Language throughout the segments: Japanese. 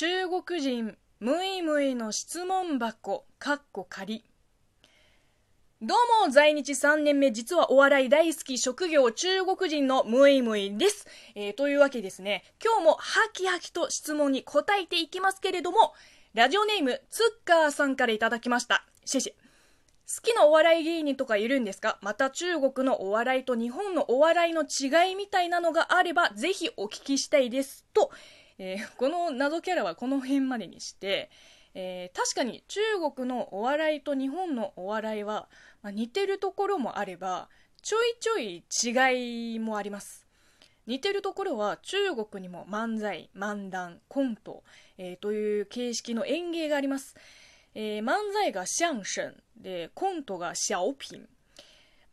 中国人むいむいの質問箱かっこ仮どうも、在日3年目、実はお笑い大好き職業中国人のムイムイです。えー、というわけですね、今日もハキハキと質問に答えていきますけれども、ラジオネーム、ツッカーさんからいただきました。シェシェ。好きなお笑い芸人とかいるんですか？また中国のお笑いと日本のお笑いの違いみたいなのがあれば、ぜひお聞きしたいです。と、えー、この謎キャラはこの辺までにして、えー、確かに中国のお笑いと日本のお笑いは、まあ、似てるところもあれば、ちょいちょい違いもあります。似てるところは中国にも漫才、漫談、コント、えー、という形式の演芸があります。えー、漫才が相声で、コントが小品。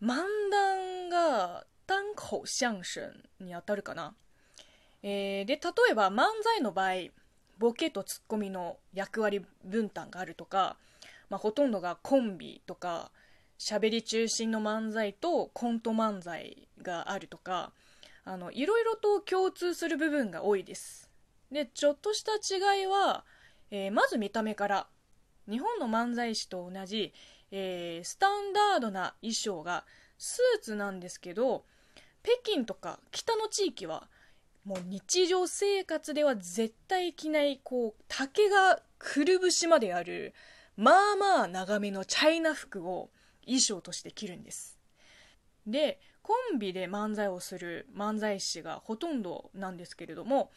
漫談が单口相声に当たるかな。えー、で、例えば漫才の場合、ボケとツッコミの役割分担があるとか、まあ、ほとんどがコンビとか、喋り中心の漫才とコント漫才があるとか、あの、いろいろと共通する部分が多いです。で、ちょっとした違いは、えー、まず見た目から。日本の漫才師と同じ、えー、スタンダードな衣装がスーツなんですけど北京とか北の地域はもう日常生活では絶対着ないこう竹がくるぶしまであるまあまあ長めのチャイナ服を衣装として着るんですでコンビで漫才をする漫才師がほとんどなんですけれども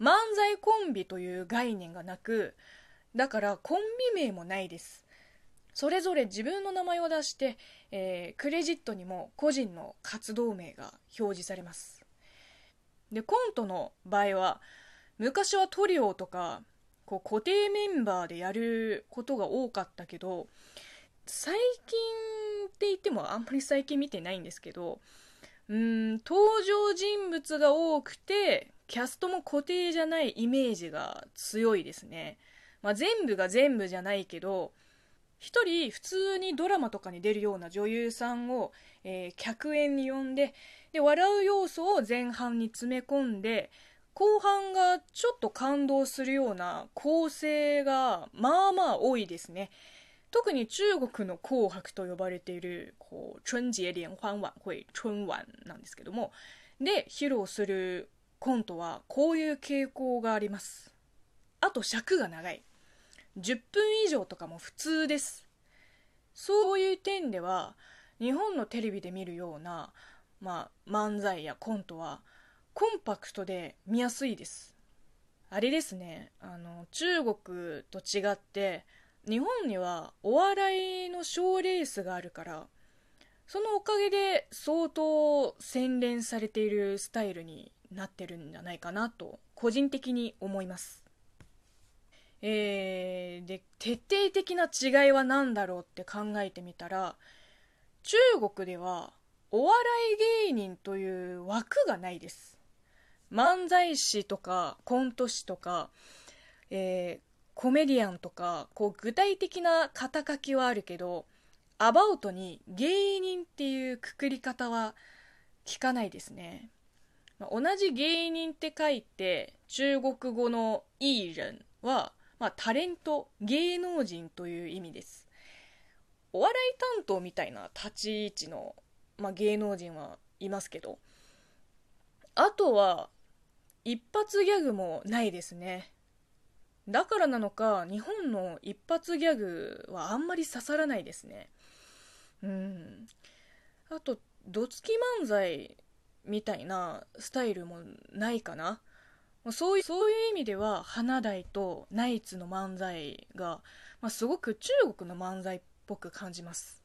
漫才コンビという概念がなくだからコンビ名もないです。それぞれ自分の名前を出して、えー、クレジットにも個人の活動名が表示されます。で、コントの場合は、昔はトリオとか、こう固定メンバーでやることが多かったけど、最近って言ってもあんまり最近見てないんですけど、うん、登場人物が多くて、キャストも固定じゃないイメージが強いですね。まあ、全部が全部じゃないけど一人普通にドラマとかに出るような女優さんを、えー、客演に呼んでで笑う要素を前半に詰め込んで後半がちょっと感動するような構成がまあまあ多いですね。特に中国の紅白と呼ばれているこう春節聯欢晚会春晚なんですけどもで披露するコントはこういう傾向がありますあと尺が長い10分以上とかも普通です。そういう点では日本のテレビで見るような、まあ、漫才やコントはコンパクトで見やすいです。あれですね。あの中国と違って日本にはお笑いの賞ーレースがあるからそのおかげで相当洗練されているスタイルになってるんじゃないかなと個人的に思います。えー、で徹底的な違いは何だろうって考えてみたら中国ではお笑い芸人という枠がないです。漫才師とかコント師とか、えー、コメディアンとかこう具体的な肩書きはあるけどアバウトに芸人っていうくくり方は聞かないですね、同じ芸人って書いて中国語の「いい人」はまあ、タレント、芸能人という意味です。お笑い担当みたいな立ち位置の、まあ、芸能人はいますけど、あとは、一発ギャグもないですね。だからなのか、日本の一発ギャグはあんまり刺さらないですね。うん。あと、どつき漫才みたいなスタイルもないかな。そういうそういう意味では花大とナイツの漫才が、まあ、すごく中国の漫才っぽく感じます。